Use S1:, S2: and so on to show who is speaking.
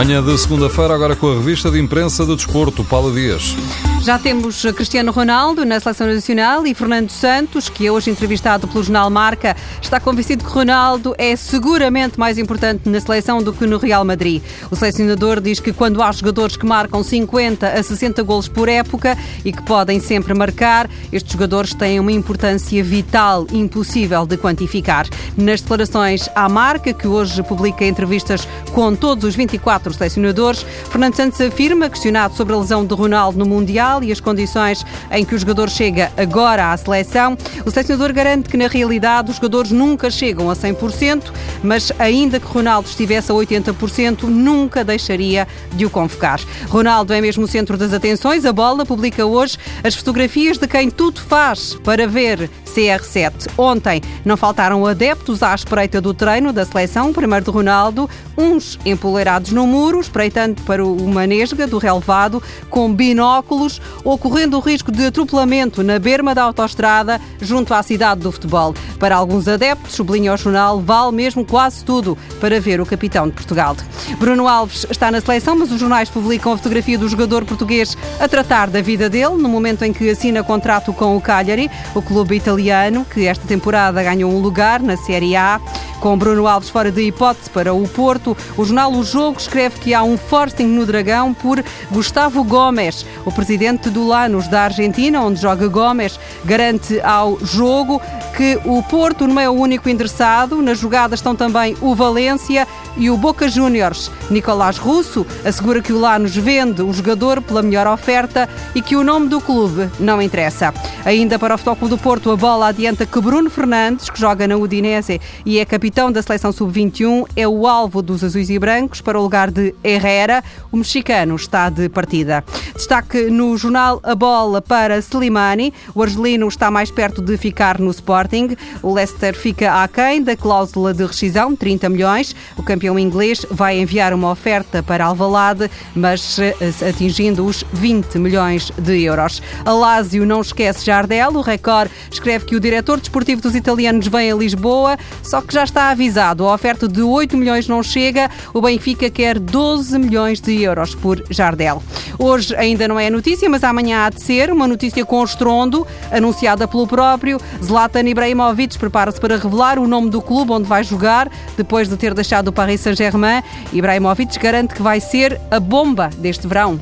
S1: Manhã de segunda-feira, agora com a revista de imprensa do desporto, Paula Dias.
S2: Já temos Cristiano Ronaldo na Seleção Nacional e Fernando Santos, que é hoje entrevistado pelo jornal Marca, está convencido que Ronaldo é seguramente mais importante na seleção do que no Real Madrid. O selecionador diz que quando há jogadores que marcam 50 a 60 golos por época e que podem sempre marcar, estes jogadores têm uma importância vital, impossível de quantificar. Nas declarações à Marca, que hoje publica entrevistas com todos os 24 selecionadores, Fernando Santos afirma, questionado sobre a lesão de Ronaldo no Mundial, e as condições em que o jogador chega agora à seleção. O selecionador garante que, na realidade, os jogadores nunca chegam a 100%, mas ainda que Ronaldo estivesse a 80%, nunca deixaria de o convocar. Ronaldo é mesmo o centro das atenções. A Bola publica hoje as fotografias de quem tudo faz para ver CR7. Ontem não faltaram adeptos à espreita do treino da seleção, primeiro de Ronaldo, uns empoleirados no muro, espreitando para o Manesga do relevado, com binóculos ou correndo o risco de atropelamento na berma da autoestrada junto à cidade do futebol. Para alguns adeptos, sublinha o jornal, vale mesmo quase tudo para ver o capitão de Portugal. Bruno Alves está na seleção, mas os jornais publicam a fotografia do jogador português a tratar da vida dele, no momento em que assina contrato com o Cagliari, o clube italiano, que esta temporada ganhou um lugar na Série A. Com Bruno Alves fora de hipótese para o Porto, o jornal O Jogo escreve que há um forcing no Dragão por Gustavo Gomes. O presidente do Lanús da Argentina, onde joga Gomes, garante ao jogo que o Porto não é o único interessado. Na jogada estão também o Valência e o Boca Juniors. Nicolás Russo assegura que o Lanús vende o jogador pela melhor oferta e que o nome do clube não interessa. Ainda para o Futebol do Porto, a bola adianta que Bruno Fernandes, que joga na Udinese e é capitão da seleção sub-21, é o alvo dos azuis e brancos para o lugar de Herrera. O mexicano está de partida. Destaque no jornal A Bola para Slimani. O argelino está mais perto de ficar no Sporting. O Leicester fica aquém da cláusula de rescisão, 30 milhões. O campeão inglês vai enviar uma oferta para Alvalade, mas eh, atingindo os 20 milhões de euros. A Lazio não esquece Jardel. O Record escreve que o diretor desportivo dos italianos vem a Lisboa, só que já está avisado. A oferta de 8 milhões não chega. O Benfica quer 12 milhões de euros por Jardel. Hoje ainda não é notícia, mas amanhã há de ser uma notícia com estrondo, anunciada pelo próprio. Zlatan Ibrahimovic prepara-se para revelar o nome do clube onde vai jogar, depois de ter deixado o Paris Saint-Germain. Ibrahimovic garante que vai ser a bomba deste verão.